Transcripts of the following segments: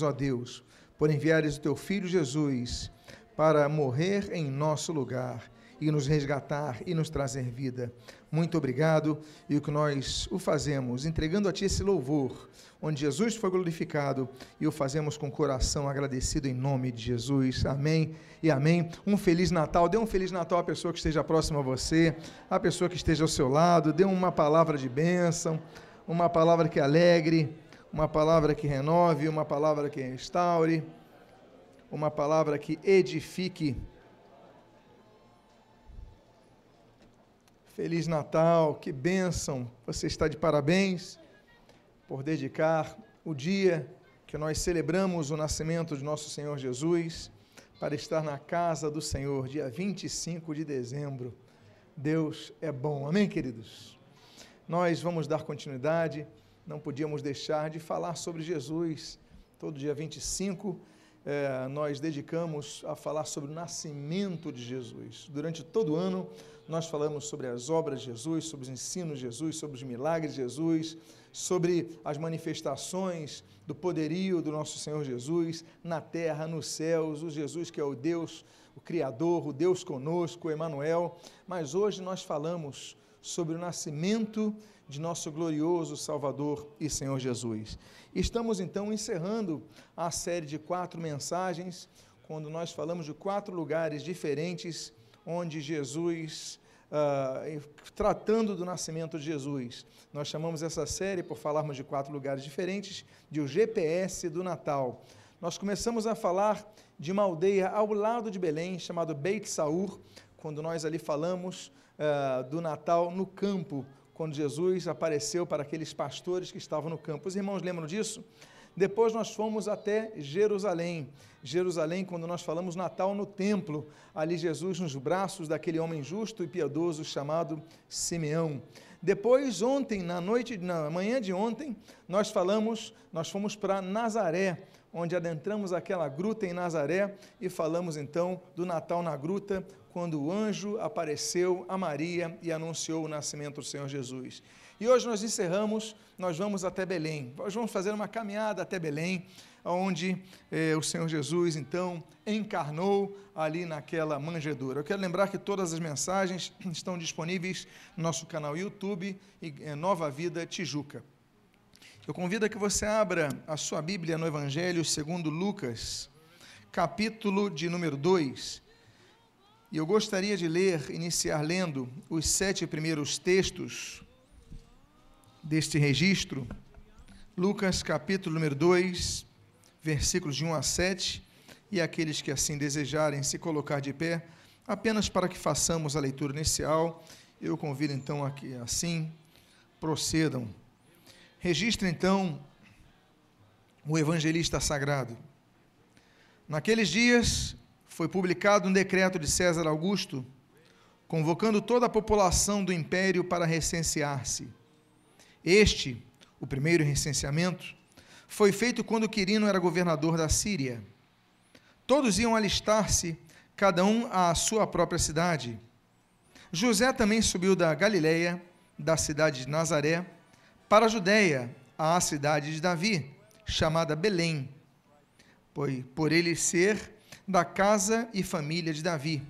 ó Deus, por enviares o teu filho Jesus para morrer em nosso lugar e nos resgatar e nos trazer vida. Muito obrigado. E o que nós o fazemos, entregando a Ti esse louvor, onde Jesus foi glorificado, e o fazemos com coração agradecido em nome de Jesus. Amém e amém. Um Feliz Natal. Dê um Feliz Natal à pessoa que esteja próxima a você, à pessoa que esteja ao seu lado. Dê uma palavra de bênção, uma palavra que alegre, uma palavra que renove, uma palavra que restaure, uma palavra que edifique. Feliz Natal, que bênção! Você está de parabéns por dedicar o dia que nós celebramos o nascimento de nosso Senhor Jesus para estar na casa do Senhor, dia 25 de dezembro. Deus é bom, amém, queridos? Nós vamos dar continuidade, não podíamos deixar de falar sobre Jesus. Todo dia 25 é, nós dedicamos a falar sobre o nascimento de Jesus. Durante todo o ano, nós falamos sobre as obras de Jesus, sobre os ensinos de Jesus, sobre os milagres de Jesus, sobre as manifestações do poderio do nosso Senhor Jesus na terra, nos céus, o Jesus que é o Deus, o Criador, o Deus conosco, o Emanuel. Mas hoje nós falamos sobre o nascimento de nosso glorioso Salvador e Senhor Jesus. Estamos então encerrando a série de quatro mensagens, quando nós falamos de quatro lugares diferentes onde Jesus, uh, tratando do nascimento de Jesus. Nós chamamos essa série, por falarmos de quatro lugares diferentes, de o GPS do Natal. Nós começamos a falar de uma aldeia ao lado de Belém, chamado Beit Saur, quando nós ali falamos uh, do Natal no campo, quando Jesus apareceu para aqueles pastores que estavam no campo. Os irmãos lembram disso? Depois nós fomos até Jerusalém. Jerusalém, quando nós falamos Natal no templo, ali Jesus nos braços daquele homem justo e piedoso chamado Simeão. Depois, ontem, na noite, na manhã de ontem, nós falamos, nós fomos para Nazaré, onde adentramos aquela gruta em Nazaré e falamos então do Natal na gruta, quando o anjo apareceu a Maria e anunciou o nascimento do Senhor Jesus. E hoje nós encerramos, nós vamos até Belém. Nós vamos fazer uma caminhada até Belém, onde eh, o Senhor Jesus, então, encarnou ali naquela manjedoura. Eu quero lembrar que todas as mensagens estão disponíveis no nosso canal YouTube, eh, Nova Vida Tijuca. Eu convido a que você abra a sua Bíblia no Evangelho segundo Lucas, capítulo de número 2. E eu gostaria de ler, iniciar lendo os sete primeiros textos deste registro. Lucas, capítulo número 2, versículos de 1 a 7. E aqueles que assim desejarem se colocar de pé, apenas para que façamos a leitura inicial, eu convido então a que assim procedam. Registre então o evangelista sagrado. Naqueles dias, foi publicado um decreto de César Augusto, convocando toda a população do império para recensear-se. Este, o primeiro recenseamento, foi feito quando Quirino era governador da Síria. Todos iam alistar-se, cada um à sua própria cidade. José também subiu da Galiléia, da cidade de Nazaré, para a Judéia, à cidade de Davi, chamada Belém, pois por ele ser da casa e família de Davi,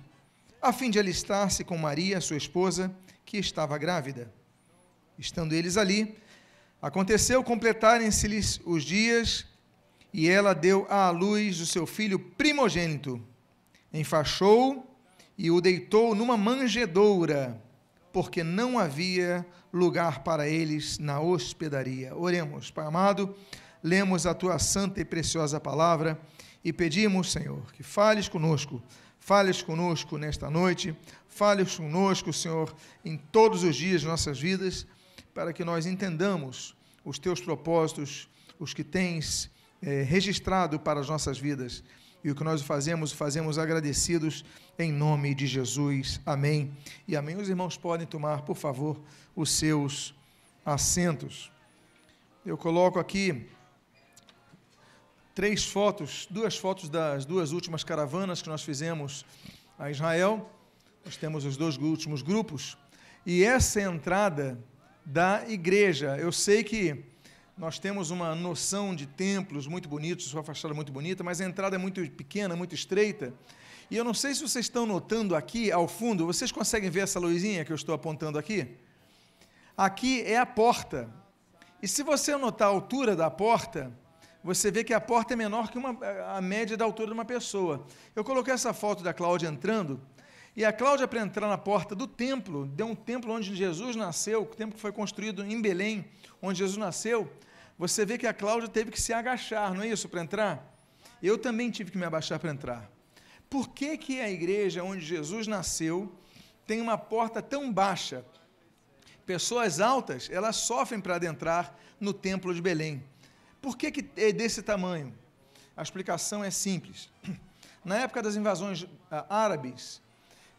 a fim de alistar-se com Maria, sua esposa, que estava grávida. Estando eles ali, aconteceu completarem-se-lhes os dias, e ela deu à luz o seu filho primogênito, enfaixou e o deitou numa manjedoura, porque não havia lugar para eles na hospedaria. Oremos, Pai amado, lemos a tua santa e preciosa palavra e pedimos, Senhor, que fales conosco, fales conosco nesta noite, fales conosco, Senhor, em todos os dias de nossas vidas, para que nós entendamos os teus propósitos, os que tens é, registrado para as nossas vidas. E o que nós fazemos, fazemos agradecidos em nome de Jesus. Amém. E amém. Os irmãos podem tomar, por favor, os seus assentos. Eu coloco aqui três fotos, duas fotos das duas últimas caravanas que nós fizemos a Israel. Nós temos os dois últimos grupos. E essa é entrada da igreja. Eu sei que nós temos uma noção de templos muito bonitos, sua fachada muito bonita, mas a entrada é muito pequena, muito estreita. E eu não sei se vocês estão notando aqui ao fundo, vocês conseguem ver essa luzinha que eu estou apontando aqui? Aqui é a porta. E se você notar a altura da porta, você vê que a porta é menor que uma, a média da altura de uma pessoa. Eu coloquei essa foto da Cláudia entrando, e a Cláudia, para entrar na porta do templo, deu um templo onde Jesus nasceu, o templo que foi construído em Belém, onde Jesus nasceu, você vê que a Cláudia teve que se agachar, não é isso, para entrar? Eu também tive que me abaixar para entrar. Por que, que a igreja onde Jesus nasceu tem uma porta tão baixa? Pessoas altas, elas sofrem para adentrar no templo de Belém. Por que, que é desse tamanho? A explicação é simples. Na época das invasões ah, árabes,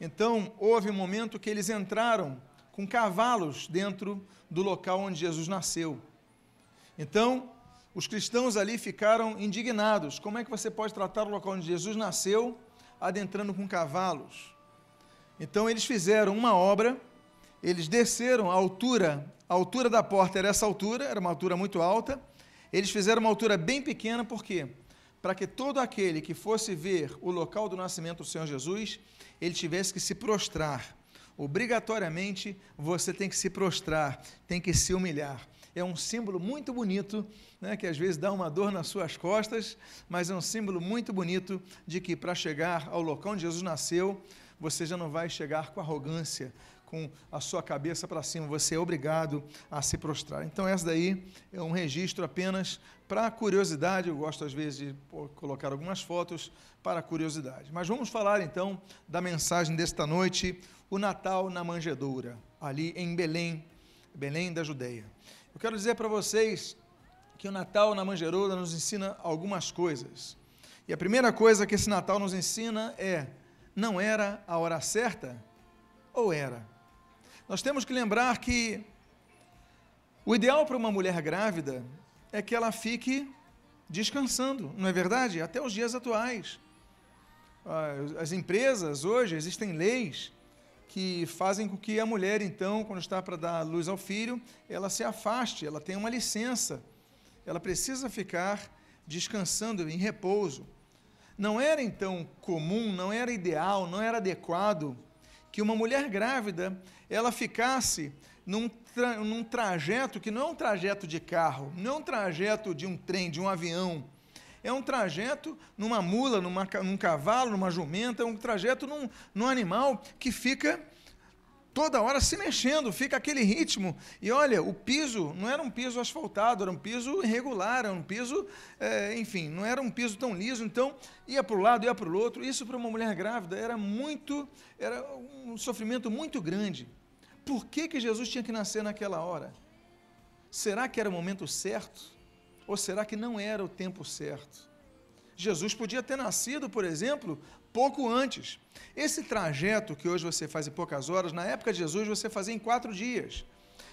então houve um momento que eles entraram com cavalos dentro do local onde Jesus nasceu. Então, os cristãos ali ficaram indignados. Como é que você pode tratar o local onde Jesus nasceu adentrando com cavalos? Então eles fizeram uma obra eles desceram a altura, a altura da porta era essa altura, era uma altura muito alta. Eles fizeram uma altura bem pequena, por quê? Para que todo aquele que fosse ver o local do nascimento do Senhor Jesus, ele tivesse que se prostrar. Obrigatoriamente você tem que se prostrar, tem que se humilhar. É um símbolo muito bonito, né, que às vezes dá uma dor nas suas costas, mas é um símbolo muito bonito de que para chegar ao local onde Jesus nasceu, você já não vai chegar com arrogância, com a sua cabeça para cima, você é obrigado a se prostrar. Então, essa daí é um registro apenas para curiosidade. Eu gosto, às vezes, de colocar algumas fotos para curiosidade. Mas vamos falar então da mensagem desta noite, o Natal na Manjedoura, ali em Belém, Belém da Judeia. Eu quero dizer para vocês que o Natal na Manjedoura nos ensina algumas coisas. E a primeira coisa que esse Natal nos ensina é: não era a hora certa ou era? Nós temos que lembrar que o ideal para uma mulher grávida é que ela fique descansando, não é verdade? Até os dias atuais. Ah, as empresas hoje existem leis que fazem com que a mulher, então, quando está para dar luz ao filho, ela se afaste, ela tenha uma licença. Ela precisa ficar descansando em repouso. Não era então comum, não era ideal, não era adequado que uma mulher grávida ela ficasse num, tra num trajeto que não é um trajeto de carro, não é um trajeto de um trem, de um avião, é um trajeto numa mula, numa, num cavalo, numa jumenta, é um trajeto num, num animal que fica toda hora se mexendo, fica aquele ritmo. E olha, o piso não era um piso asfaltado, era um piso irregular, era um piso, é, enfim, não era um piso tão liso. Então, ia para o lado, ia para o outro. Isso para uma mulher grávida era muito, era um sofrimento muito grande. Por que, que Jesus tinha que nascer naquela hora? Será que era o momento certo? Ou será que não era o tempo certo? Jesus podia ter nascido, por exemplo, pouco antes. Esse trajeto que hoje você faz em poucas horas, na época de Jesus você fazia em quatro dias.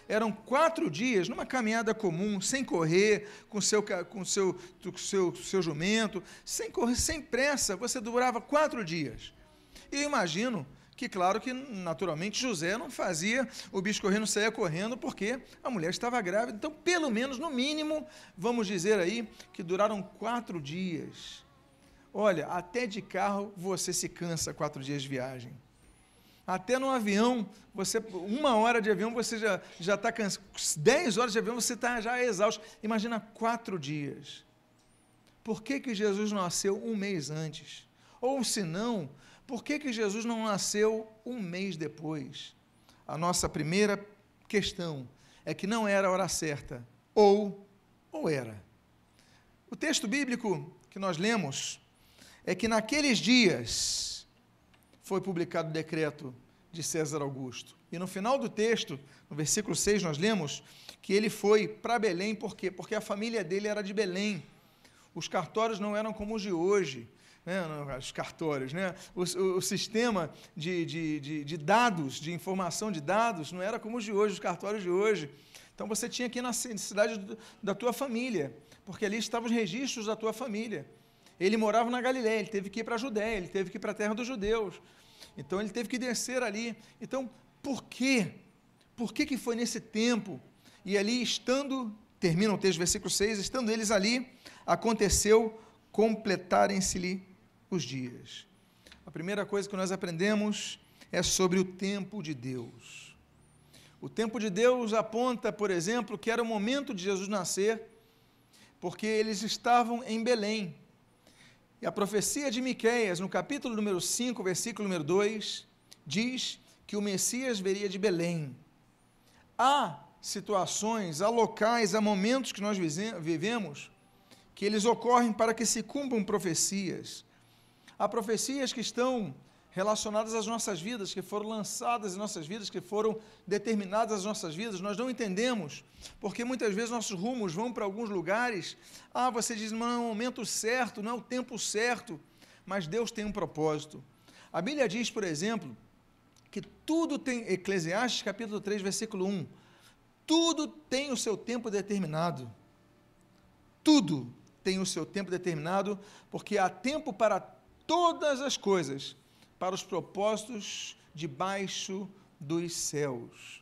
Eram quatro dias numa caminhada comum, sem correr, com seu, com seu, seu, seu jumento, sem correr, sem pressa. Você durava quatro dias. E eu imagino que, claro que naturalmente José não fazia o bicho correndo, saía correndo, porque a mulher estava grávida. Então, pelo menos, no mínimo, vamos dizer aí, que duraram quatro dias Olha, até de carro você se cansa quatro dias de viagem. Até no avião, você uma hora de avião você já já está cansado. Dez horas de avião você está já exausto. Imagina quatro dias. Por que, que Jesus nasceu um mês antes? Ou se não, por que, que Jesus não nasceu um mês depois? A nossa primeira questão é que não era a hora certa. Ou, ou era. O texto bíblico que nós lemos é que naqueles dias foi publicado o decreto de César Augusto. E no final do texto, no versículo 6, nós lemos que ele foi para Belém, por quê? Porque a família dele era de Belém. Os cartórios não eram como os de hoje. Né? os cartórios, né? o, o, sistema de, de, de, de, dados, de informação de dados, não era como os de hoje, os cartórios de hoje. Então você tinha que ir na cidade da tua família, porque ali estavam os registros da tua família. Ele morava na Galiléia, ele teve que ir para a Judéia, ele teve que ir para a terra dos judeus. Então ele teve que descer ali. Então, por quê? Por que, que foi nesse tempo? E ali, estando termina o texto, versículo 6, estando eles ali, aconteceu completarem-se-lhe os dias. A primeira coisa que nós aprendemos é sobre o tempo de Deus. O tempo de Deus aponta, por exemplo, que era o momento de Jesus nascer, porque eles estavam em Belém. E a profecia de Miqueias, no capítulo número 5, versículo número 2, diz que o Messias veria de Belém. Há situações, há locais, há momentos que nós vivemos que eles ocorrem para que se cumpram profecias. Há profecias que estão relacionadas às nossas vidas, que foram lançadas em nossas vidas, que foram determinadas às nossas vidas, nós não entendemos, porque muitas vezes nossos rumos vão para alguns lugares. Ah, você diz, não é o momento certo, não é o tempo certo, mas Deus tem um propósito. A Bíblia diz, por exemplo, que tudo tem, Eclesiastes capítulo 3, versículo 1, tudo tem o seu tempo determinado. Tudo tem o seu tempo determinado, porque há tempo para todas as coisas, para os propósitos debaixo dos céus.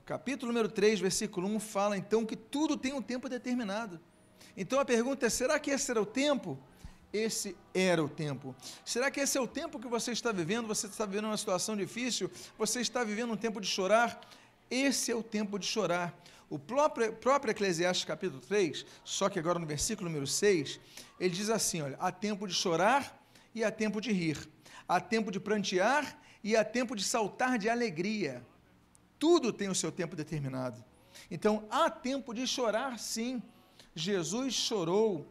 O capítulo número 3, versículo 1 fala então que tudo tem um tempo determinado. Então a pergunta é: será que esse era o tempo? Esse era o tempo. Será que esse é o tempo que você está vivendo? Você está vivendo uma situação difícil? Você está vivendo um tempo de chorar? Esse é o tempo de chorar. O próprio, próprio Eclesiastes capítulo 3, só que agora no versículo número 6, ele diz assim: olha, há tempo de chorar e há tempo de rir, há tempo de prantear e há tempo de saltar de alegria. Tudo tem o seu tempo determinado. Então, há tempo de chorar, sim. Jesus chorou,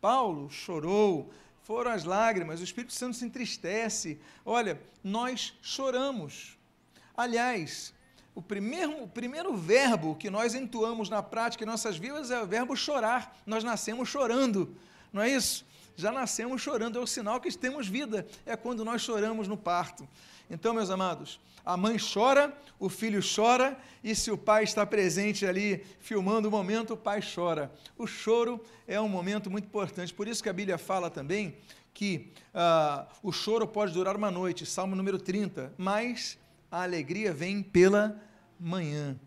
Paulo chorou, foram as lágrimas, o Espírito Santo se entristece. Olha, nós choramos. Aliás, o primeiro, o primeiro verbo que nós entoamos na prática em nossas vidas é o verbo chorar. Nós nascemos chorando, não é isso? Já nascemos chorando, é o sinal que temos vida, é quando nós choramos no parto. Então, meus amados, a mãe chora, o filho chora, e se o pai está presente ali filmando o momento, o pai chora. O choro é um momento muito importante, por isso que a Bíblia fala também que uh, o choro pode durar uma noite, Salmo número 30, mas a alegria vem pela manhã.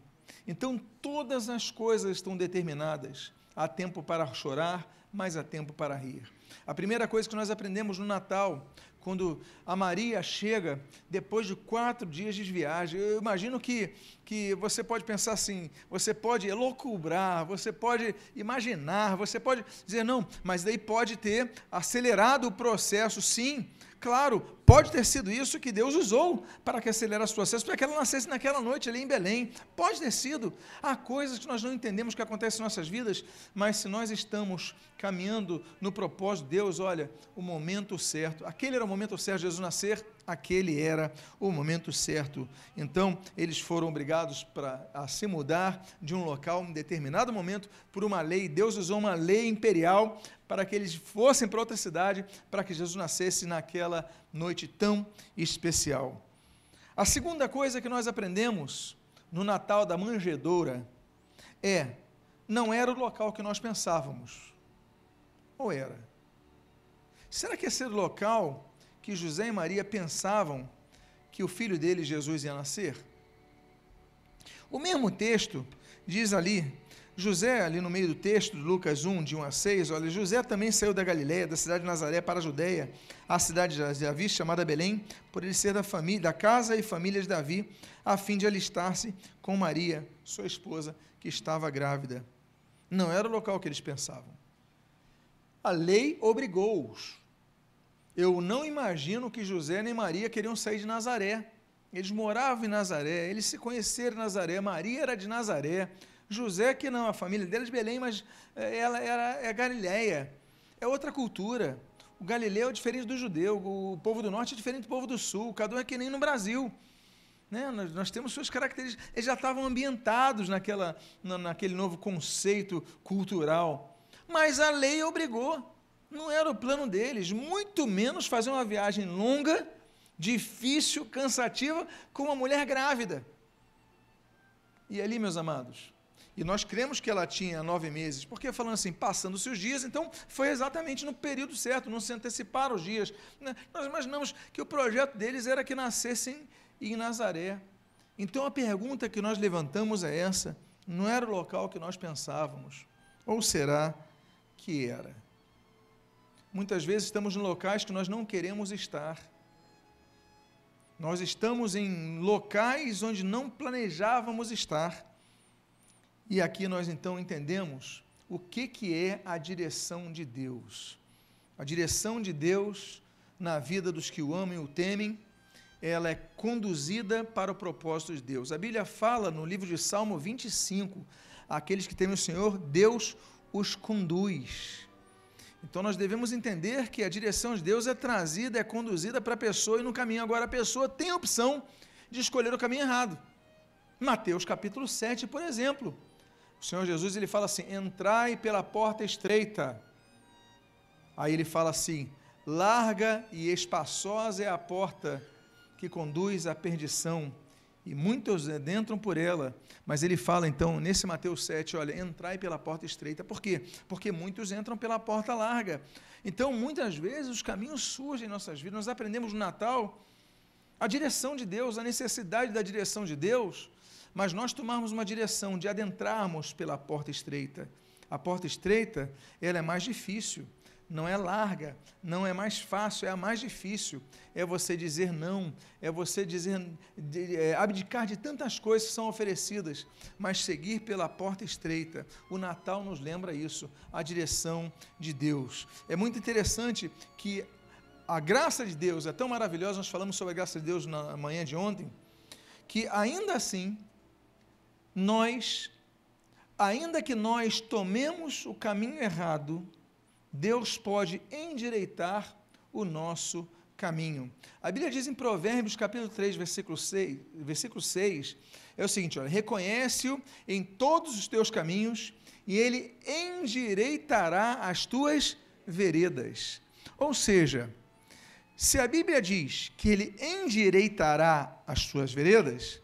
Então, todas as coisas estão determinadas. Há tempo para chorar, mas há tempo para rir. A primeira coisa que nós aprendemos no Natal quando a Maria chega depois de quatro dias de viagem. Eu imagino que, que você pode pensar assim, você pode elocubrar, você pode imaginar, você pode dizer não, mas daí pode ter acelerado o processo, sim. Claro, pode ter sido isso que Deus usou para que acelerasse o processo, para que ela nascesse naquela noite ali em Belém. Pode ter sido. Há coisas que nós não entendemos que acontecem em nossas vidas, mas se nós estamos caminhando no propósito de Deus, olha, o momento certo, aquele era o momento certo de Jesus nascer, aquele era o momento certo. Então, eles foram obrigados para, a se mudar de um local em determinado momento por uma lei. Deus usou uma lei imperial para que eles fossem para outra cidade, para que Jesus nascesse naquela noite tão especial. A segunda coisa que nós aprendemos no Natal da manjedoura é: não era o local que nós pensávamos. Ou era? Será que esse era o local que José e Maria pensavam que o filho deles, Jesus, ia nascer? O mesmo texto diz ali, José, ali no meio do texto, Lucas 1, de 1 a 6, olha, José também saiu da Galiléia, da cidade de Nazaré para a Judéia, a cidade de Davi, chamada Belém, por ele ser da família, da casa e família de Davi, a fim de alistar-se com Maria, sua esposa, que estava grávida. Não era o local que eles pensavam. A lei obrigou-os eu não imagino que José nem Maria queriam sair de Nazaré. Eles moravam em Nazaré, eles se conheceram em Nazaré, Maria era de Nazaré, José que não, a família dele é de Belém, mas eh, ela era é Galileia. É outra cultura. O Galileu é diferente do judeu, o povo do norte é diferente do povo do sul, cada um é que nem no Brasil. Né? Nós, nós, temos suas características, eles já estavam ambientados naquela, na, naquele novo conceito cultural. Mas a lei obrigou. Não era o plano deles, muito menos fazer uma viagem longa, difícil, cansativa, com uma mulher grávida. E ali, meus amados, e nós cremos que ela tinha nove meses, porque falando assim, passando-se os dias, então foi exatamente no período certo, não se anteciparam os dias. Né? Nós imaginamos que o projeto deles era que nascessem em Nazaré. Então a pergunta que nós levantamos é essa: não era o local que nós pensávamos. Ou será que era? Muitas vezes estamos em locais que nós não queremos estar. Nós estamos em locais onde não planejávamos estar. E aqui nós então entendemos o que, que é a direção de Deus. A direção de Deus na vida dos que o amam e o temem, ela é conduzida para o propósito de Deus. A Bíblia fala no livro de Salmo 25, aqueles que temem o Senhor, Deus os conduz. Então nós devemos entender que a direção de Deus é trazida, é conduzida para a pessoa e no caminho. Agora a pessoa tem a opção de escolher o caminho errado. Mateus capítulo 7, por exemplo. O Senhor Jesus ele fala assim: entrai pela porta estreita. Aí ele fala assim: larga e espaçosa é a porta que conduz à perdição, e muitos adentram por ela. Mas ele fala então, nesse Mateus 7, olha, entrai pela porta estreita. Por quê? Porque muitos entram pela porta larga. Então, muitas vezes, os caminhos surgem em nossas vidas. Nós aprendemos no Natal a direção de Deus, a necessidade da direção de Deus mas nós tomarmos uma direção de adentrarmos pela porta estreita. A porta estreita, ela é mais difícil, não é larga, não é mais fácil, é a mais difícil. É você dizer não, é você dizer de, é, abdicar de tantas coisas que são oferecidas, mas seguir pela porta estreita. O Natal nos lembra isso, a direção de Deus. É muito interessante que a graça de Deus é tão maravilhosa, nós falamos sobre a graça de Deus na manhã de ontem, que ainda assim nós, ainda que nós tomemos o caminho errado, Deus pode endireitar o nosso caminho. A Bíblia diz em Provérbios, capítulo 3, versículo 6, versículo 6 é o seguinte: olha, reconhece-o em todos os teus caminhos, e ele endireitará as tuas veredas. Ou seja, se a Bíblia diz que ele endireitará as tuas veredas,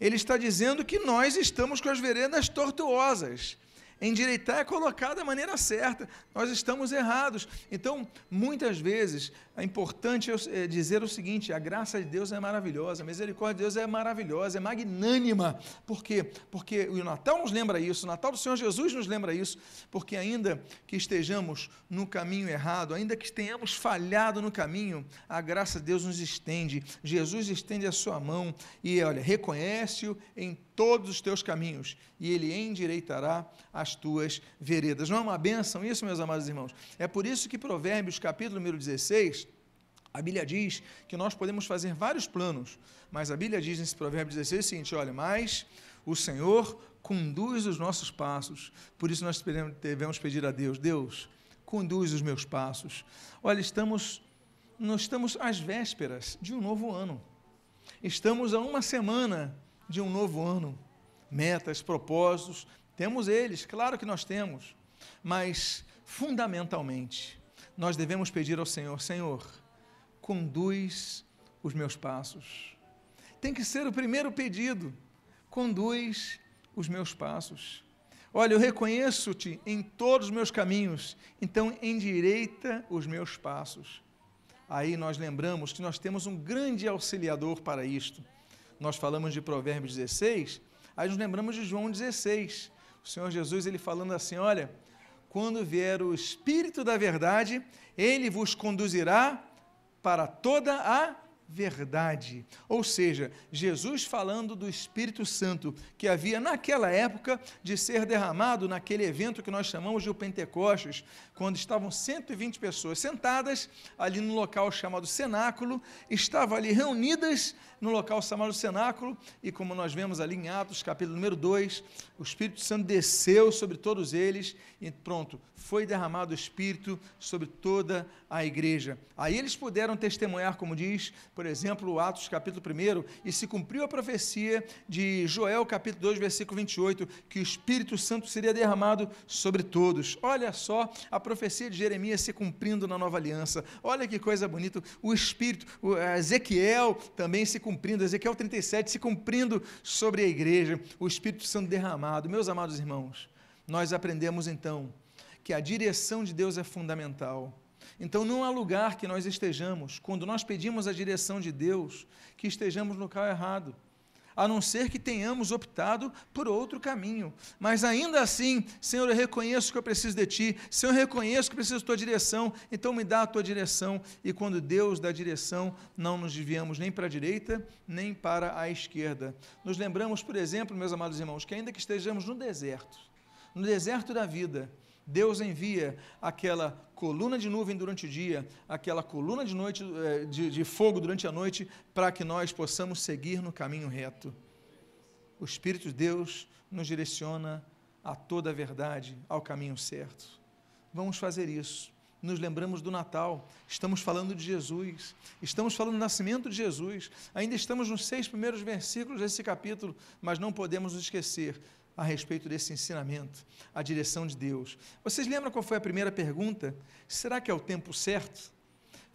ele está dizendo que nós estamos com as veredas tortuosas. Endireitar é colocar da maneira certa. Nós estamos errados. Então, muitas vezes, é importante é, dizer o seguinte: a graça de Deus é maravilhosa, a misericórdia de Deus é maravilhosa, é magnânima. Por quê? Porque o Natal nos lembra isso, o Natal do Senhor Jesus nos lembra isso. Porque, ainda que estejamos no caminho errado, ainda que tenhamos falhado no caminho, a graça de Deus nos estende. Jesus estende a sua mão e, olha, reconhece-o em todos os teus caminhos e ele endireitará as tuas veredas. Não é uma bênção isso, meus amados irmãos? É por isso que Provérbios, capítulo número 16, a Bíblia diz que nós podemos fazer vários planos, mas a Bíblia diz nesse Provérbio 16 o seguinte: olha, mas o Senhor conduz os nossos passos, por isso nós devemos pedir a Deus: Deus, conduz os meus passos. Olha, estamos, nós estamos às vésperas de um novo ano, estamos a uma semana de um novo ano. Metas, propósitos, temos eles, claro que nós temos, mas fundamentalmente nós devemos pedir ao Senhor: Senhor, conduz os meus passos. Tem que ser o primeiro pedido: conduz os meus passos. Olha, eu reconheço-te em todos os meus caminhos, então endireita os meus passos. Aí nós lembramos que nós temos um grande auxiliador para isto nós falamos de Provérbios 16, aí nos lembramos de João 16. O Senhor Jesus, ele falando assim: olha, quando vier o Espírito da Verdade, ele vos conduzirá para toda a verdade. Ou seja, Jesus falando do Espírito Santo que havia naquela época de ser derramado naquele evento que nós chamamos de o Pentecostes, quando estavam 120 pessoas sentadas ali no local chamado cenáculo, estavam ali reunidas no local chamado cenáculo, e como nós vemos ali em Atos, capítulo número 2, o Espírito Santo desceu sobre todos eles e pronto, foi derramado o Espírito sobre toda a igreja. Aí eles puderam testemunhar, como diz, por exemplo, Atos capítulo 1, e se cumpriu a profecia de Joel capítulo 2, versículo 28, que o Espírito Santo seria derramado sobre todos. Olha só a profecia de Jeremias se cumprindo na nova aliança. Olha que coisa bonita. O Espírito, o Ezequiel também se cumprindo, Ezequiel 37 se cumprindo sobre a igreja, o Espírito Santo derramado. Meus amados irmãos, nós aprendemos então que a direção de Deus é fundamental. Então, não há lugar que nós estejamos, quando nós pedimos a direção de Deus, que estejamos no local errado. a não ser que tenhamos optado por outro caminho. Mas ainda assim, Senhor, eu reconheço que eu preciso de Ti, Senhor, eu reconheço que eu preciso da Tua direção, então me dá a Tua direção. E quando Deus dá direção, não nos desviamos nem para a direita, nem para a esquerda. Nos lembramos, por exemplo, meus amados irmãos, que ainda que estejamos no deserto, no deserto da vida, Deus envia aquela coluna de nuvem durante o dia, aquela coluna de, noite, eh, de, de fogo durante a noite, para que nós possamos seguir no caminho reto. O Espírito de Deus nos direciona a toda a verdade, ao caminho certo. Vamos fazer isso. Nos lembramos do Natal, estamos falando de Jesus, estamos falando do nascimento de Jesus, ainda estamos nos seis primeiros versículos desse capítulo, mas não podemos esquecer a respeito desse ensinamento, a direção de Deus. Vocês lembram qual foi a primeira pergunta? Será que é o tempo certo?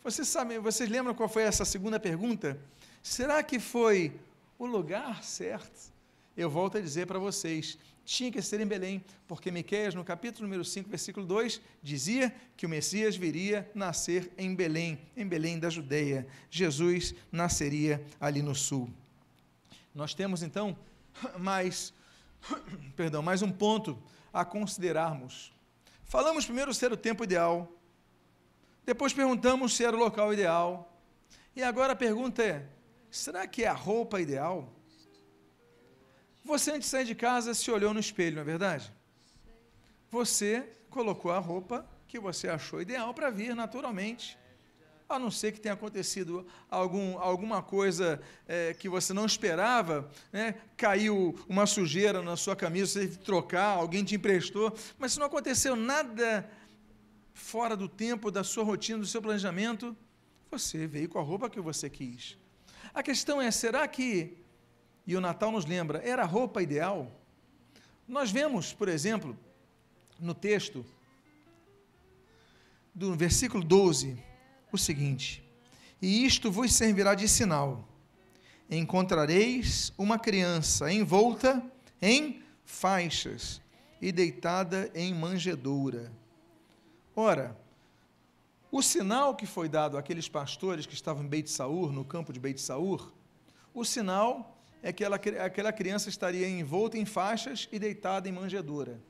Vocês sabem, vocês lembram qual foi essa segunda pergunta? Será que foi o lugar certo? Eu volto a dizer para vocês, tinha que ser em Belém, porque Miqueias, no capítulo número 5, versículo 2, dizia que o Messias viria nascer em Belém, em Belém da Judeia. Jesus nasceria ali no sul. Nós temos então mais perdão, mais um ponto a considerarmos. Falamos primeiro ser o tempo ideal, depois perguntamos se era o local ideal, e agora a pergunta é: será que é a roupa ideal? Você, antes de sair de casa, se olhou no espelho, não é verdade? Você colocou a roupa que você achou ideal para vir naturalmente a não ser que tenha acontecido algum, alguma coisa é, que você não esperava, né? caiu uma sujeira na sua camisa, você teve que trocar, alguém te emprestou, mas se não aconteceu nada fora do tempo, da sua rotina, do seu planejamento, você veio com a roupa que você quis. A questão é: será que, e o Natal nos lembra, era a roupa ideal? Nós vemos, por exemplo, no texto do versículo 12 o seguinte: E isto vos servirá de sinal: encontrareis uma criança envolta em faixas e deitada em manjedoura. Ora, o sinal que foi dado àqueles pastores que estavam em Beit Saur, no campo de Beit Saur, o sinal é que ela, aquela criança estaria envolta em faixas e deitada em manjedoura.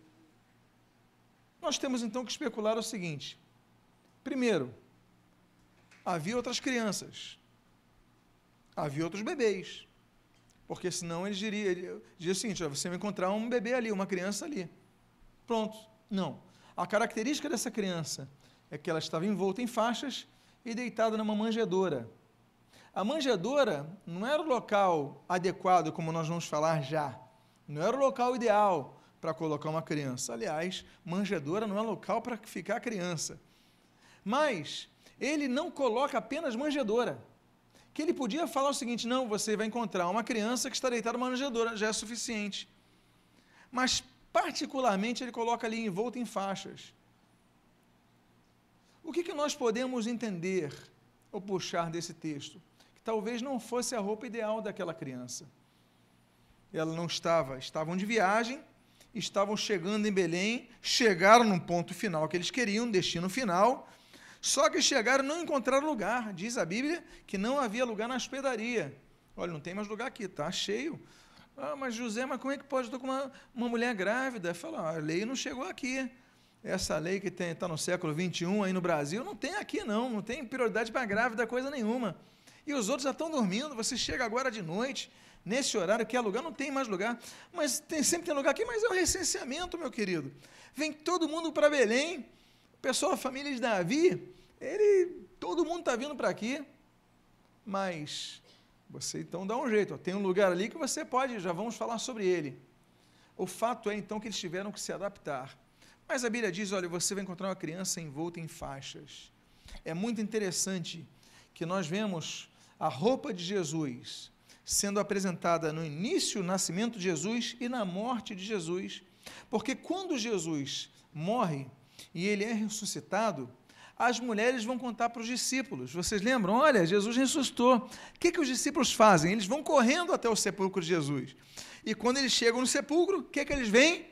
Nós temos então que especular o seguinte: primeiro, havia outras crianças, havia outros bebês. Porque senão ele diria, ele diria o seguinte: você vai encontrar um bebê ali, uma criança ali. Pronto. Não. A característica dessa criança é que ela estava envolta em faixas e deitada numa manjedoura. A manjedoura não era o local adequado, como nós vamos falar já. Não era o local ideal para colocar uma criança. Aliás, manjedoura não é local para ficar a criança. Mas ele não coloca apenas manjedoura. Que ele podia falar o seguinte: não, você vai encontrar uma criança que está deitada numa manjedoura, já é suficiente. Mas, particularmente, ele coloca ali envolto em faixas. O que, que nós podemos entender ou puxar desse texto? Que talvez não fosse a roupa ideal daquela criança. Ela não estava, estavam de viagem, estavam chegando em Belém, chegaram num ponto final que eles queriam, destino final, só que chegaram não encontraram lugar. Diz a Bíblia que não havia lugar na hospedaria. Olha, não tem mais lugar aqui, está cheio. Ah, mas José, mas como é que pode estar com uma, uma mulher grávida? Fala, ah, a lei não chegou aqui. Essa lei que está no século 21 aí no Brasil, não tem aqui não, não tem prioridade para grávida coisa nenhuma. E os outros já estão dormindo, você chega agora de noite, nesse horário, quer lugar, não tem mais lugar. Mas tem, sempre tem lugar aqui, mas é o recenseamento, meu querido. Vem todo mundo para Belém, pessoal, a família de Davi, ele, todo mundo está vindo para aqui, mas você então dá um jeito. Tem um lugar ali que você pode, já vamos falar sobre ele. O fato é então que eles tiveram que se adaptar. Mas a Bíblia diz: olha, você vai encontrar uma criança envolta em faixas. É muito interessante que nós vemos a roupa de Jesus sendo apresentada no início, do nascimento de Jesus e na morte de Jesus. Porque quando Jesus morre e ele é ressuscitado, as mulheres vão contar para os discípulos. Vocês lembram? Olha, Jesus ressuscitou. O que, que os discípulos fazem? Eles vão correndo até o sepulcro de Jesus. E quando eles chegam no sepulcro, o que, que eles veem?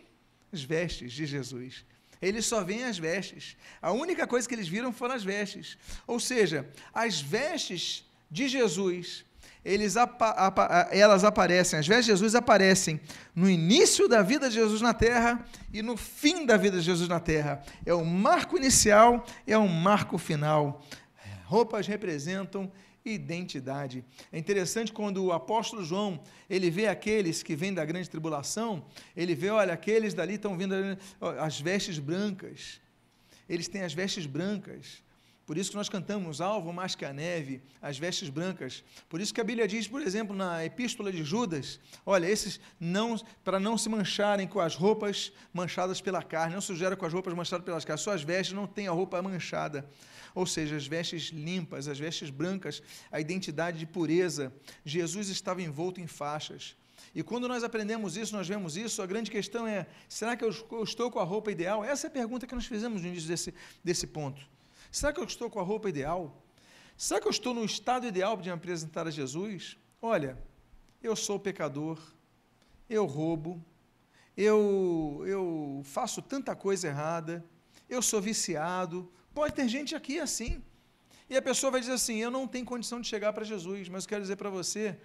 As vestes de Jesus. Eles só veem as vestes. A única coisa que eles viram foram as vestes. Ou seja, as vestes de Jesus eles apa, elas aparecem, as vestes de Jesus aparecem no início da vida de Jesus na terra e no fim da vida de Jesus na terra. É o marco inicial, é o marco final. Roupas representam identidade. É interessante quando o apóstolo João, ele vê aqueles que vêm da grande tribulação, ele vê, olha, aqueles dali estão vindo as vestes brancas. Eles têm as vestes brancas. Por isso que nós cantamos alvo mais que a neve, as vestes brancas. Por isso que a Bíblia diz, por exemplo, na epístola de Judas, olha, esses não para não se mancharem com as roupas manchadas pela carne, não sujeiram com as roupas manchadas pelas carnes, suas vestes não têm a roupa manchada. Ou seja, as vestes limpas, as vestes brancas, a identidade de pureza. Jesus estava envolto em faixas. E quando nós aprendemos isso, nós vemos isso, a grande questão é: será que eu estou com a roupa ideal? Essa é a pergunta que nós fizemos no início desse, desse ponto. Será que eu estou com a roupa ideal? Será que eu estou no estado ideal de me apresentar a Jesus? Olha, eu sou pecador, eu roubo, eu, eu faço tanta coisa errada, eu sou viciado. Pode ter gente aqui assim. E a pessoa vai dizer assim: Eu não tenho condição de chegar para Jesus, mas eu quero dizer para você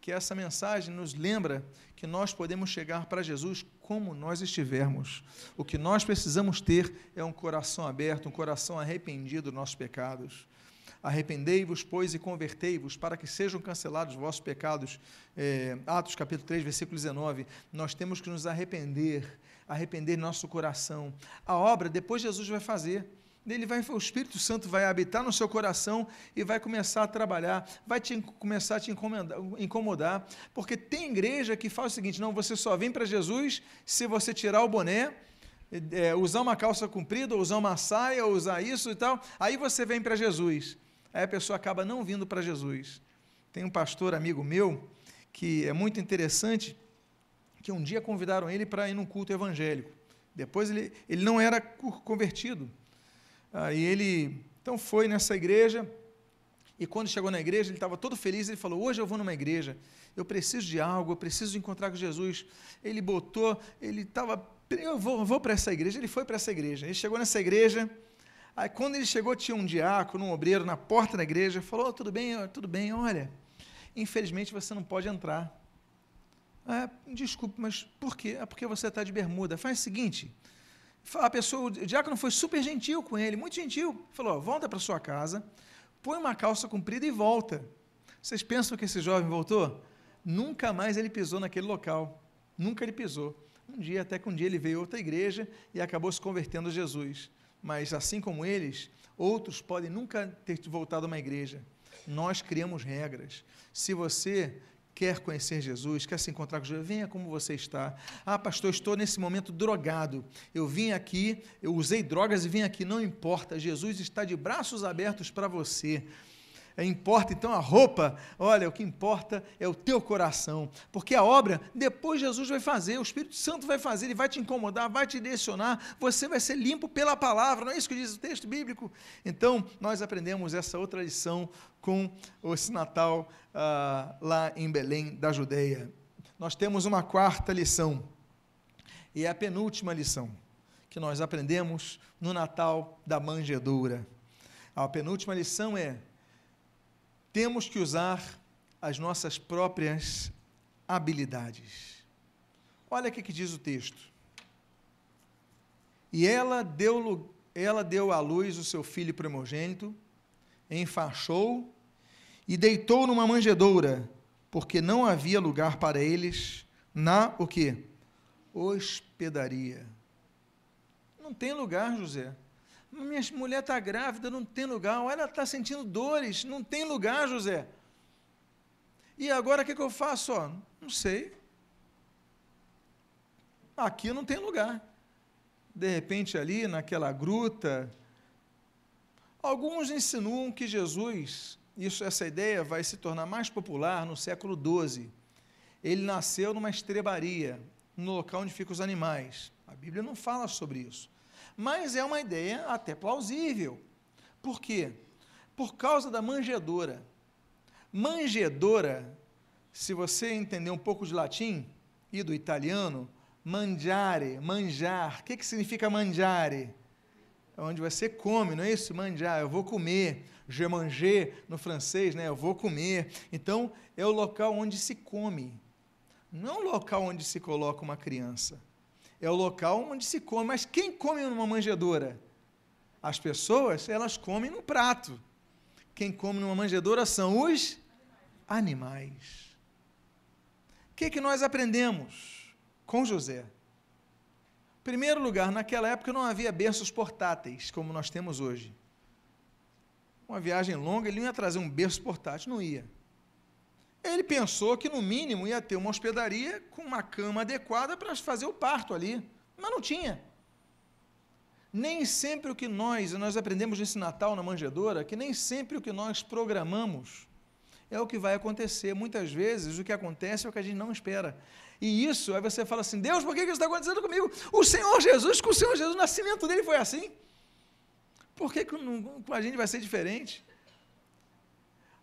que essa mensagem nos lembra que nós podemos chegar para Jesus como nós estivermos. O que nós precisamos ter é um coração aberto, um coração arrependido dos nossos pecados. Arrependei-vos, pois, e convertei-vos, para que sejam cancelados os vossos pecados. É, Atos capítulo 3, versículo 19. Nós temos que nos arrepender, arrepender nosso coração. A obra, depois Jesus vai fazer ele vai, o Espírito Santo vai habitar no seu coração e vai começar a trabalhar, vai te, começar a te incomodar, porque tem igreja que faz o seguinte: não, você só vem para Jesus se você tirar o boné, é, usar uma calça comprida, usar uma saia, usar isso e tal, aí você vem para Jesus. Aí a pessoa acaba não vindo para Jesus. Tem um pastor amigo meu que é muito interessante, que um dia convidaram ele para ir num culto evangélico. Depois ele, ele não era convertido. Aí ele então foi nessa igreja e quando chegou na igreja ele estava todo feliz. Ele falou: hoje eu vou numa igreja, eu preciso de algo, eu preciso encontrar com Jesus. Ele botou, ele estava, eu vou, vou para essa igreja. Ele foi para essa igreja. Ele chegou nessa igreja. Aí quando ele chegou tinha um diácono, um obreiro na porta da igreja. Falou: oh, tudo bem, tudo bem. Olha, infelizmente você não pode entrar. Ah, desculpe, mas por quê? É porque você está de bermuda. Faz o seguinte a pessoa, o diácono foi super gentil com ele, muito gentil. Falou: volta para sua casa, põe uma calça comprida e volta. Vocês pensam que esse jovem voltou? Nunca mais ele pisou naquele local. Nunca ele pisou. Um dia, até que um dia ele veio a outra igreja e acabou se convertendo a Jesus. Mas assim como eles, outros podem nunca ter voltado a uma igreja. Nós criamos regras. Se você quer conhecer Jesus, quer se encontrar com Jesus, venha como você está. Ah, pastor, estou nesse momento drogado. Eu vim aqui, eu usei drogas e vim aqui. Não importa, Jesus está de braços abertos para você. É, importa então a roupa, olha, o que importa é o teu coração, porque a obra depois Jesus vai fazer, o Espírito Santo vai fazer, ele vai te incomodar, vai te direcionar, você vai ser limpo pela palavra, não é isso que diz o texto bíblico? Então, nós aprendemos essa outra lição com esse Natal ah, lá em Belém da Judeia. Nós temos uma quarta lição, e é a penúltima lição que nós aprendemos no Natal da manjedoura. A penúltima lição é temos que usar as nossas próprias habilidades. Olha o que diz o texto. E ela deu, ela deu à luz o seu filho primogênito, enfaixou e deitou numa manjedoura, porque não havia lugar para eles na o quê? Hospedaria. Não tem lugar, José. Minha mulher está grávida, não tem lugar. Ela está sentindo dores, não tem lugar, José. E agora o que, que eu faço? Ó, não sei. Aqui não tem lugar. De repente, ali naquela gruta. Alguns insinuam que Jesus, isso, essa ideia vai se tornar mais popular no século XII. Ele nasceu numa estrebaria, no local onde ficam os animais. A Bíblia não fala sobre isso mas é uma ideia até plausível. Por quê? Por causa da manjedoura. Manjedoura, se você entender um pouco de latim e do italiano, mangiare, manjar. O que, que significa mangiare? onde você come, não é isso? Manjar, eu vou comer. Je manger no francês, né? Eu vou comer. Então, é o local onde se come. Não é o local onde se coloca uma criança. É o local onde se come. Mas quem come numa manjedoura? As pessoas, elas comem no prato. Quem come numa manjedoura são os animais. O que, que nós aprendemos com José? Primeiro lugar, naquela época não havia berços portáteis, como nós temos hoje. Uma viagem longa, ele não ia trazer um berço portátil, não ia. Ele pensou que, no mínimo, ia ter uma hospedaria com uma cama adequada para fazer o parto ali, mas não tinha. Nem sempre o que nós, nós aprendemos nesse Natal na manjedoura, que nem sempre o que nós programamos é o que vai acontecer. Muitas vezes o que acontece é o que a gente não espera. E isso, aí você fala assim: Deus, por que isso está acontecendo comigo? O Senhor Jesus, com o Senhor Jesus, o nascimento dele foi assim. Por que com a gente vai ser diferente?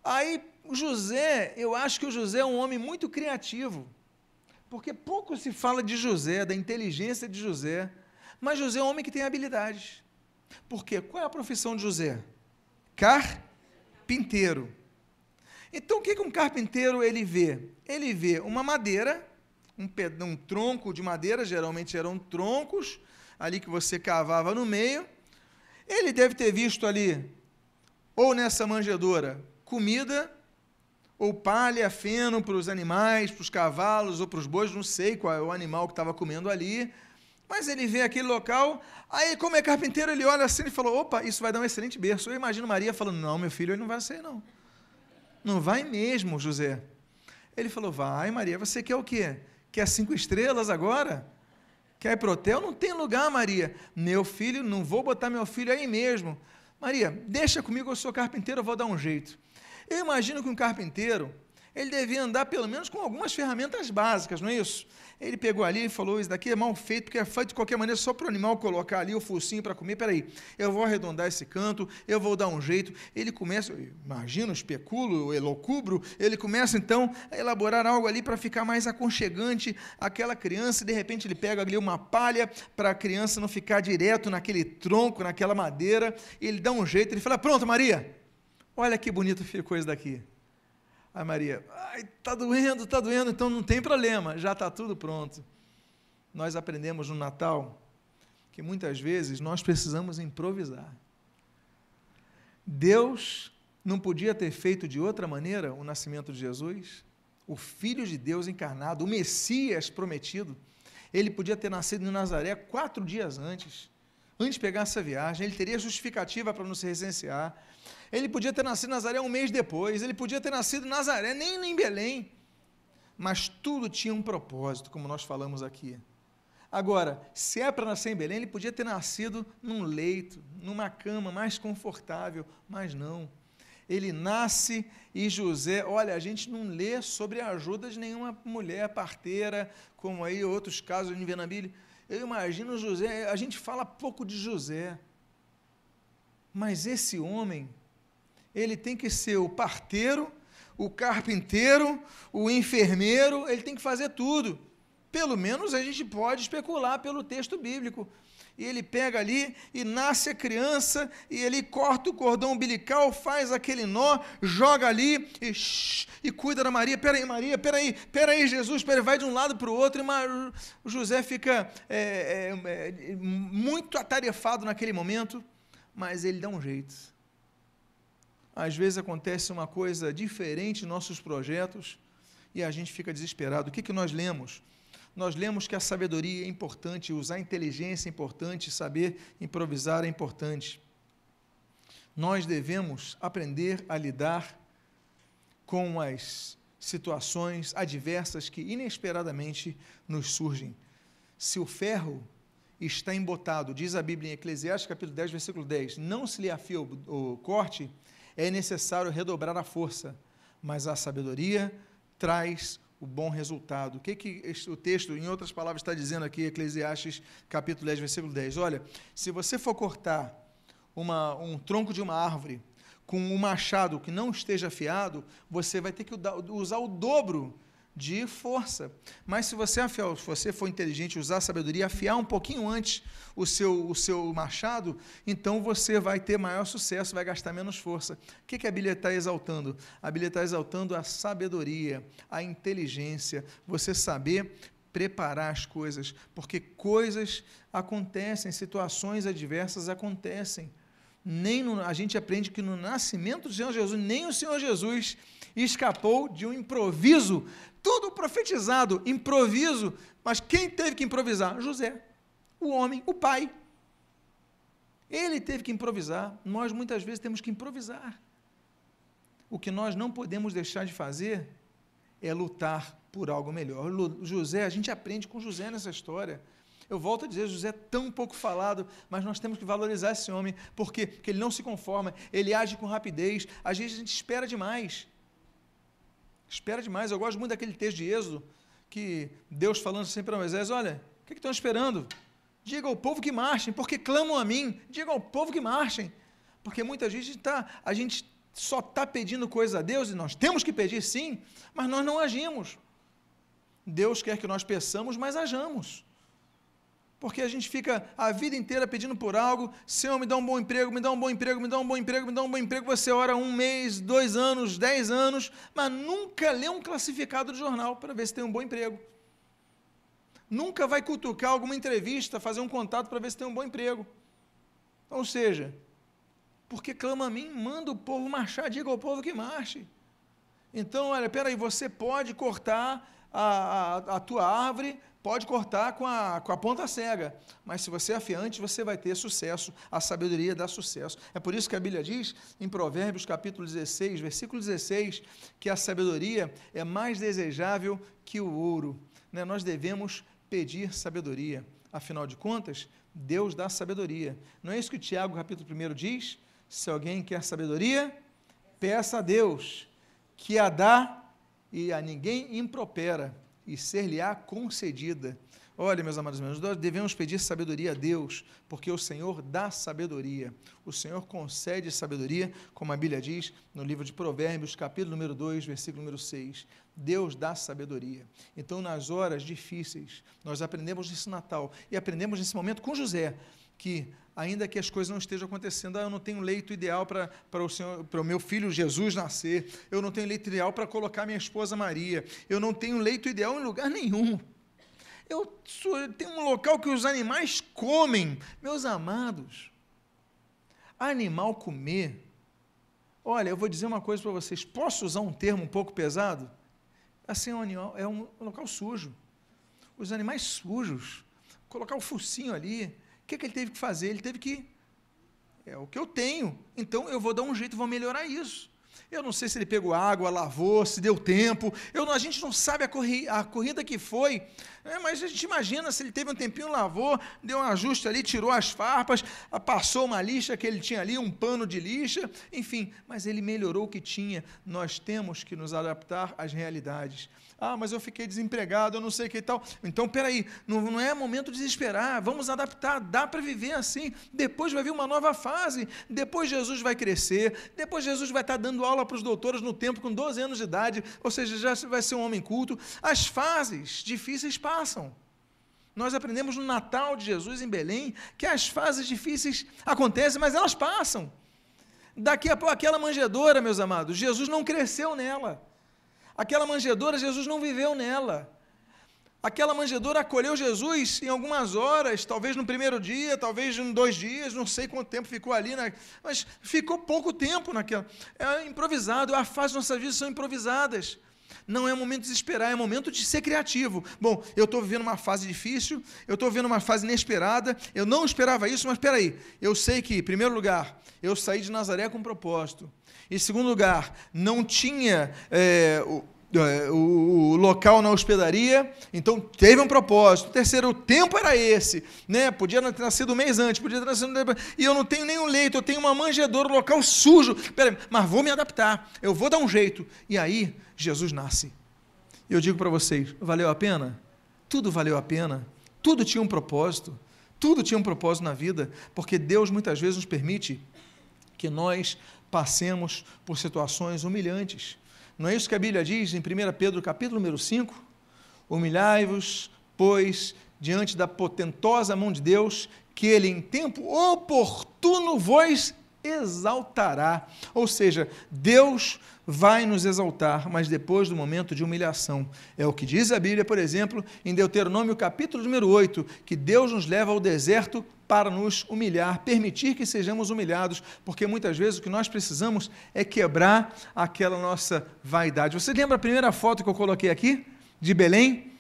Aí, José, eu acho que o José é um homem muito criativo. Porque pouco se fala de José, da inteligência de José. Mas José é um homem que tem habilidades. Por quê? Qual é a profissão de José? Carpinteiro. Então, o que, que um carpinteiro ele vê? Ele vê uma madeira, um, um tronco de madeira, geralmente eram troncos, ali que você cavava no meio. Ele deve ter visto ali, ou nessa manjedoura, comida, ou palha, feno para os animais, para os cavalos ou para os bois, não sei qual é o animal que estava comendo ali. Mas ele vê aquele local, aí, como é carpinteiro, ele olha assim e falou: opa, isso vai dar um excelente berço. Eu imagino Maria falando: não, meu filho, ele não vai ser, não. Não vai mesmo, José. Ele falou: vai, Maria, você quer o quê? Quer cinco estrelas agora? Quer ir para o hotel? Não tem lugar, Maria. Meu filho, não vou botar meu filho aí mesmo. Maria, deixa comigo, eu sou carpinteiro, eu vou dar um jeito. Eu imagino que um carpinteiro, ele devia andar pelo menos com algumas ferramentas básicas, não é isso? Ele pegou ali e falou: Isso daqui é mal feito, porque é feito de qualquer maneira só para o animal colocar ali o focinho para comer. Peraí, eu vou arredondar esse canto, eu vou dar um jeito. Ele começa, imagino, especulo, elocubro, ele começa então a elaborar algo ali para ficar mais aconchegante aquela criança. E de repente ele pega ali uma palha para a criança não ficar direto naquele tronco, naquela madeira. Ele dá um jeito, ele fala: Pronto, Maria, olha que bonito ficou isso daqui. Aí Maria, ai, tá doendo, tá doendo, então não tem problema, já está tudo pronto. Nós aprendemos no Natal que muitas vezes nós precisamos improvisar. Deus não podia ter feito de outra maneira o nascimento de Jesus? O Filho de Deus encarnado, o Messias prometido, ele podia ter nascido em Nazaré quatro dias antes, antes de pegar essa viagem, ele teria justificativa para nos recensear, ele podia ter nascido em Nazaré um mês depois, ele podia ter nascido em Nazaré, nem em Belém. Mas tudo tinha um propósito, como nós falamos aqui. Agora, se é para nascer em Belém, ele podia ter nascido num leito, numa cama mais confortável, mas não. Ele nasce e José, olha, a gente não lê sobre a ajuda de nenhuma mulher parteira, como aí outros casos na Bíblia. Eu imagino José, a gente fala pouco de José, mas esse homem ele tem que ser o parteiro, o carpinteiro, o enfermeiro, ele tem que fazer tudo. Pelo menos a gente pode especular pelo texto bíblico. E ele pega ali e nasce a criança, e ele corta o cordão umbilical, faz aquele nó, joga ali e, shh, e cuida da Maria. Peraí, Maria, peraí, peraí, Jesus, peraí, vai de um lado para o outro. E o José fica é, é, é, muito atarefado naquele momento, mas ele dá um jeito às vezes acontece uma coisa diferente em nossos projetos e a gente fica desesperado. O que, que nós lemos? Nós lemos que a sabedoria é importante, usar a inteligência é importante, saber improvisar é importante. Nós devemos aprender a lidar com as situações adversas que inesperadamente nos surgem. Se o ferro está embotado, diz a Bíblia em Eclesiastes capítulo 10, versículo 10, não se lhe afia o, o corte, é necessário redobrar a força, mas a sabedoria traz o bom resultado. O que, que o texto, em outras palavras, está dizendo aqui, Eclesiastes capítulo 10, versículo 10? Olha, se você for cortar uma, um tronco de uma árvore com um machado que não esteja afiado, você vai ter que usar o dobro de força. Mas se você, afiar, se você for inteligente usar a sabedoria, afiar um pouquinho antes o seu, o seu machado, então você vai ter maior sucesso, vai gastar menos força. O que, que a Bíblia está exaltando? A Bíblia está exaltando a sabedoria, a inteligência, você saber preparar as coisas, porque coisas acontecem, situações adversas acontecem. Nem no, a gente aprende que no nascimento do Senhor Jesus, nem o Senhor Jesus escapou de um improviso tudo profetizado, improviso. Mas quem teve que improvisar? José, o homem, o pai. Ele teve que improvisar. Nós muitas vezes temos que improvisar. O que nós não podemos deixar de fazer é lutar por algo melhor. José, a gente aprende com José nessa história. Eu volto a dizer, José é tão pouco falado, mas nós temos que valorizar esse homem, porque, porque ele não se conforma, ele age com rapidez, às vezes a gente espera demais. Espera demais. Eu gosto muito daquele texto de Êxodo, que Deus falando assim para Moisés: Olha, o que, que estão esperando? Diga ao povo que marchem, porque clamam a mim. Diga ao povo que marchem. Porque muita gente está, a gente só está pedindo coisa a Deus, e nós temos que pedir sim, mas nós não agimos. Deus quer que nós peçamos, mas hajamos. Porque a gente fica a vida inteira pedindo por algo, Senhor, me dá um bom emprego, me dá um bom emprego, me dá um bom emprego, me dá um bom emprego. Você ora um mês, dois anos, dez anos, mas nunca lê um classificado de jornal para ver se tem um bom emprego. Nunca vai cutucar alguma entrevista, fazer um contato para ver se tem um bom emprego. Ou seja, porque clama a mim, manda o povo marchar, diga ao povo que marche. Então, olha, peraí, você pode cortar a, a, a tua árvore, pode cortar com a, com a ponta cega, mas se você é afiante, você vai ter sucesso, a sabedoria dá sucesso. É por isso que a Bíblia diz, em Provérbios capítulo 16, versículo 16, que a sabedoria é mais desejável que o ouro. Né? Nós devemos pedir sabedoria, afinal de contas, Deus dá sabedoria. Não é isso que Tiago, capítulo 1, diz? Se alguém quer sabedoria, peça a Deus, que a dá e a ninguém impropera e ser-lhe-á concedida. Olha, meus amados irmãos, nós devemos pedir sabedoria a Deus, porque o Senhor dá sabedoria. O Senhor concede sabedoria, como a Bíblia diz no livro de Provérbios, capítulo número 2, versículo número 6. Deus dá sabedoria. Então, nas horas difíceis, nós aprendemos nesse Natal e aprendemos nesse momento com José que ainda que as coisas não estejam acontecendo, ah, eu não tenho leito ideal para, o Senhor, para o meu filho Jesus nascer, eu não tenho leito ideal para colocar minha esposa Maria, eu não tenho leito ideal em lugar nenhum. Eu sou, tenho um local que os animais comem. Meus amados, animal comer. Olha, eu vou dizer uma coisa para vocês. Posso usar um termo um pouco pesado? Assim, é um, animal, é um local sujo. Os animais sujos. Colocar o focinho ali, o que, que ele teve que fazer? Ele teve que. É o que eu tenho. Então eu vou dar um jeito, vou melhorar isso. Eu não sei se ele pegou água, lavou, se deu tempo. Eu, a gente não sabe a, corri, a corrida que foi. É, mas a gente imagina se ele teve um tempinho, lavou, deu um ajuste ali, tirou as farpas, passou uma lixa que ele tinha ali, um pano de lixa, enfim. Mas ele melhorou o que tinha. Nós temos que nos adaptar às realidades. Ah, mas eu fiquei desempregado, eu não sei o que e tal. Então, peraí, não, não é momento de desesperar, vamos adaptar, dá para viver assim. Depois vai vir uma nova fase, depois Jesus vai crescer, depois Jesus vai estar dando aula para os doutores no tempo com 12 anos de idade, ou seja, já vai ser um homem culto. As fases difíceis passam. Nós aprendemos no Natal de Jesus em Belém que as fases difíceis acontecem, mas elas passam. Daqui a pouco, aquela manjedoura, meus amados, Jesus não cresceu nela. Aquela manjedoura, Jesus não viveu nela. Aquela manjedoura acolheu Jesus em algumas horas, talvez no primeiro dia, talvez em dois dias, não sei quanto tempo ficou ali, né? mas ficou pouco tempo naquela. É improvisado, a fase das nossas vidas são improvisadas. Não é momento de desesperar, é momento de ser criativo. Bom, eu estou vivendo uma fase difícil, eu estou vivendo uma fase inesperada, eu não esperava isso, mas espera aí, eu sei que, em primeiro lugar, eu saí de Nazaré com um propósito. Em segundo lugar, não tinha é, o, é, o, local na hospedaria, então teve um propósito. Terceiro, o tempo era esse, né? Podia ter nascido um mês antes, podia ter nascido e eu não tenho nenhum leito, eu tenho uma manjedoura, um local sujo. Peraí, mas vou me adaptar, eu vou dar um jeito. E aí Jesus nasce. E eu digo para vocês, valeu a pena? Tudo valeu a pena. Tudo tinha um propósito. Tudo tinha um propósito na vida, porque Deus muitas vezes nos permite que nós passemos por situações humilhantes. Não é isso que a Bíblia diz em 1 Pedro capítulo número 5? Humilhai-vos, pois, diante da potentosa mão de Deus, que ele em tempo oportuno vos exaltará. Ou seja, Deus vai nos exaltar, mas depois do momento de humilhação. É o que diz a Bíblia, por exemplo, em Deuteronômio capítulo número 8, que Deus nos leva ao deserto para nos humilhar, permitir que sejamos humilhados, porque muitas vezes o que nós precisamos é quebrar aquela nossa vaidade. Você lembra a primeira foto que eu coloquei aqui, de Belém?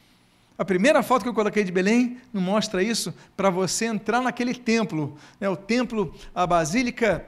A primeira foto que eu coloquei de Belém não mostra isso? Para você entrar naquele templo, né, o templo, a Basílica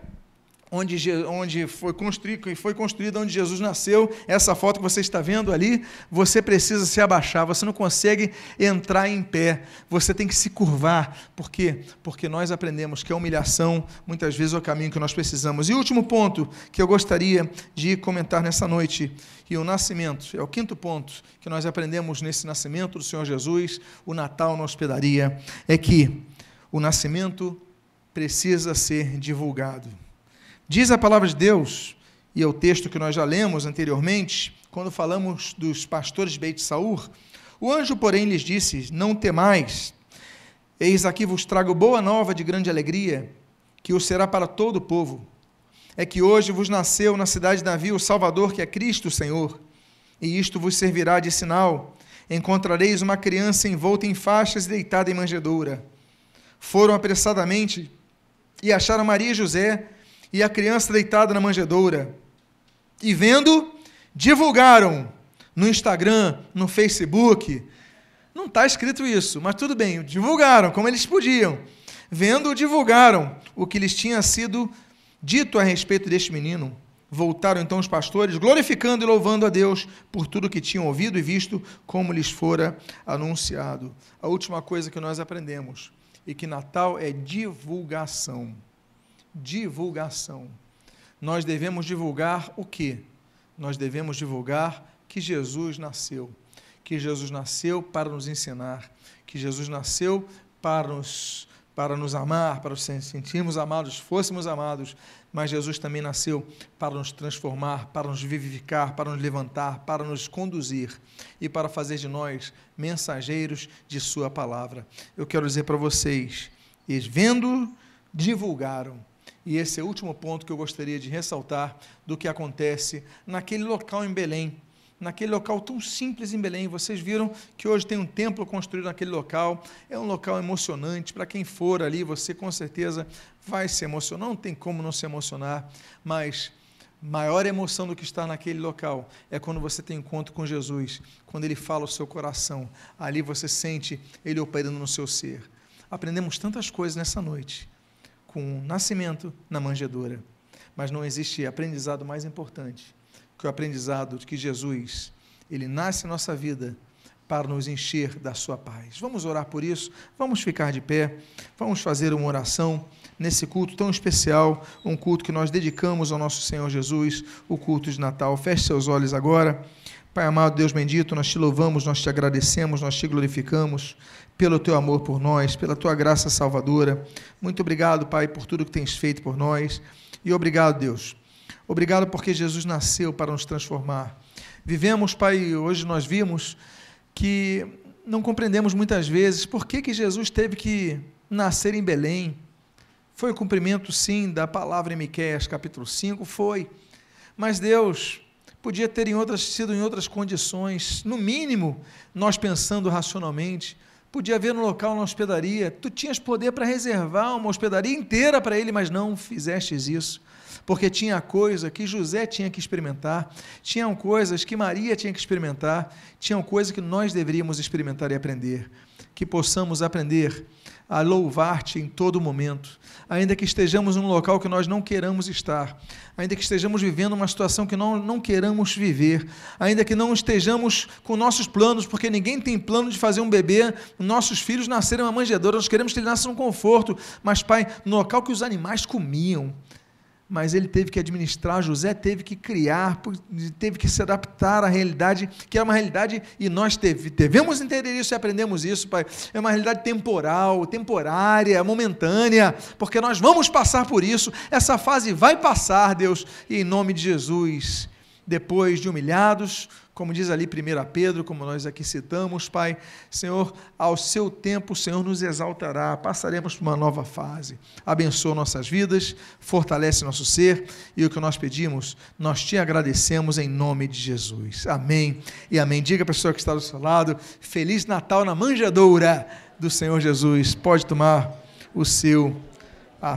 onde, onde foi construído, foi construída onde Jesus nasceu, essa foto que você está vendo ali, você precisa se abaixar, você não consegue entrar em pé, você tem que se curvar. Por quê? Porque nós aprendemos que a humilhação, muitas vezes, é o caminho que nós precisamos. E último ponto que eu gostaria de comentar nessa noite, e o nascimento, é o quinto ponto que nós aprendemos nesse nascimento do Senhor Jesus, o Natal na hospedaria, é que o nascimento precisa ser divulgado. Diz a palavra de Deus, e é o texto que nós já lemos anteriormente, quando falamos dos pastores Beit Saur, o anjo, porém, lhes disse: Não temais, eis aqui vos trago boa nova de grande alegria, que o será para todo o povo. É que hoje vos nasceu na cidade de Davi o Salvador, que é Cristo o Senhor. E isto vos servirá de sinal: encontrareis uma criança envolta em faixas e deitada em manjedoura. Foram apressadamente e acharam Maria e José e a criança deitada na manjedoura. E vendo, divulgaram no Instagram, no Facebook. Não está escrito isso, mas tudo bem, divulgaram como eles podiam. Vendo, divulgaram o que lhes tinha sido dito a respeito deste menino. Voltaram então os pastores, glorificando e louvando a Deus por tudo que tinham ouvido e visto, como lhes fora anunciado. A última coisa que nós aprendemos, e que Natal é divulgação divulgação. Nós devemos divulgar o quê? Nós devemos divulgar que Jesus nasceu. Que Jesus nasceu para nos ensinar. Que Jesus nasceu para nos, para nos amar, para nos sentirmos amados, fôssemos amados. Mas Jesus também nasceu para nos transformar, para nos vivificar, para nos levantar, para nos conduzir e para fazer de nós mensageiros de Sua palavra. Eu quero dizer para vocês, eles vendo, divulgaram e esse é o último ponto que eu gostaria de ressaltar do que acontece naquele local em Belém. Naquele local tão simples em Belém. Vocês viram que hoje tem um templo construído naquele local. É um local emocionante. Para quem for ali, você com certeza vai se emocionar. Não tem como não se emocionar. Mas maior emoção do que estar naquele local é quando você tem encontro com Jesus, quando ele fala o seu coração. Ali você sente ele operando no seu ser. Aprendemos tantas coisas nessa noite com o nascimento na manjedoura. Mas não existe aprendizado mais importante que o aprendizado de que Jesus, ele nasce na nossa vida para nos encher da sua paz. Vamos orar por isso, vamos ficar de pé, vamos fazer uma oração nesse culto tão especial, um culto que nós dedicamos ao nosso Senhor Jesus, o culto de Natal. Feche seus olhos agora. Pai amado, Deus bendito, nós te louvamos, nós te agradecemos, nós te glorificamos pelo teu amor por nós, pela tua graça salvadora. Muito obrigado, Pai, por tudo que tens feito por nós. E obrigado, Deus. Obrigado porque Jesus nasceu para nos transformar. Vivemos, Pai, hoje nós vimos que não compreendemos muitas vezes por que, que Jesus teve que nascer em Belém. Foi o cumprimento, sim, da palavra em Miqueias, capítulo 5, foi. Mas Deus podia ter em outras, sido em outras condições, no mínimo, nós pensando racionalmente, Podia haver no local uma hospedaria. Tu tinhas poder para reservar uma hospedaria inteira para ele, mas não fizestes isso. Porque tinha coisa que José tinha que experimentar, tinham coisas que Maria tinha que experimentar, tinham coisas que nós deveríamos experimentar e aprender. Que possamos aprender a louvar-te em todo momento, ainda que estejamos num local que nós não queiramos estar, ainda que estejamos vivendo uma situação que não, não queiramos viver, ainda que não estejamos com nossos planos, porque ninguém tem plano de fazer um bebê, nossos filhos nascerem uma manjedoura, nós queremos que ele nasça num conforto, mas, Pai, no local que os animais comiam, mas ele teve que administrar, José teve que criar, teve que se adaptar à realidade, que é uma realidade, e nós teve, devemos entender isso e aprendemos isso, Pai. É uma realidade temporal, temporária, momentânea, porque nós vamos passar por isso, essa fase vai passar, Deus, e em nome de Jesus, depois de humilhados, como diz ali 1 Pedro, como nós aqui citamos, Pai, Senhor, ao seu tempo o Senhor nos exaltará, passaremos por uma nova fase. Abençoa nossas vidas, fortalece nosso ser e o que nós pedimos, nós te agradecemos em nome de Jesus. Amém e amém. Diga a pessoa que está do seu lado, Feliz Natal na manjedoura do Senhor Jesus. Pode tomar o seu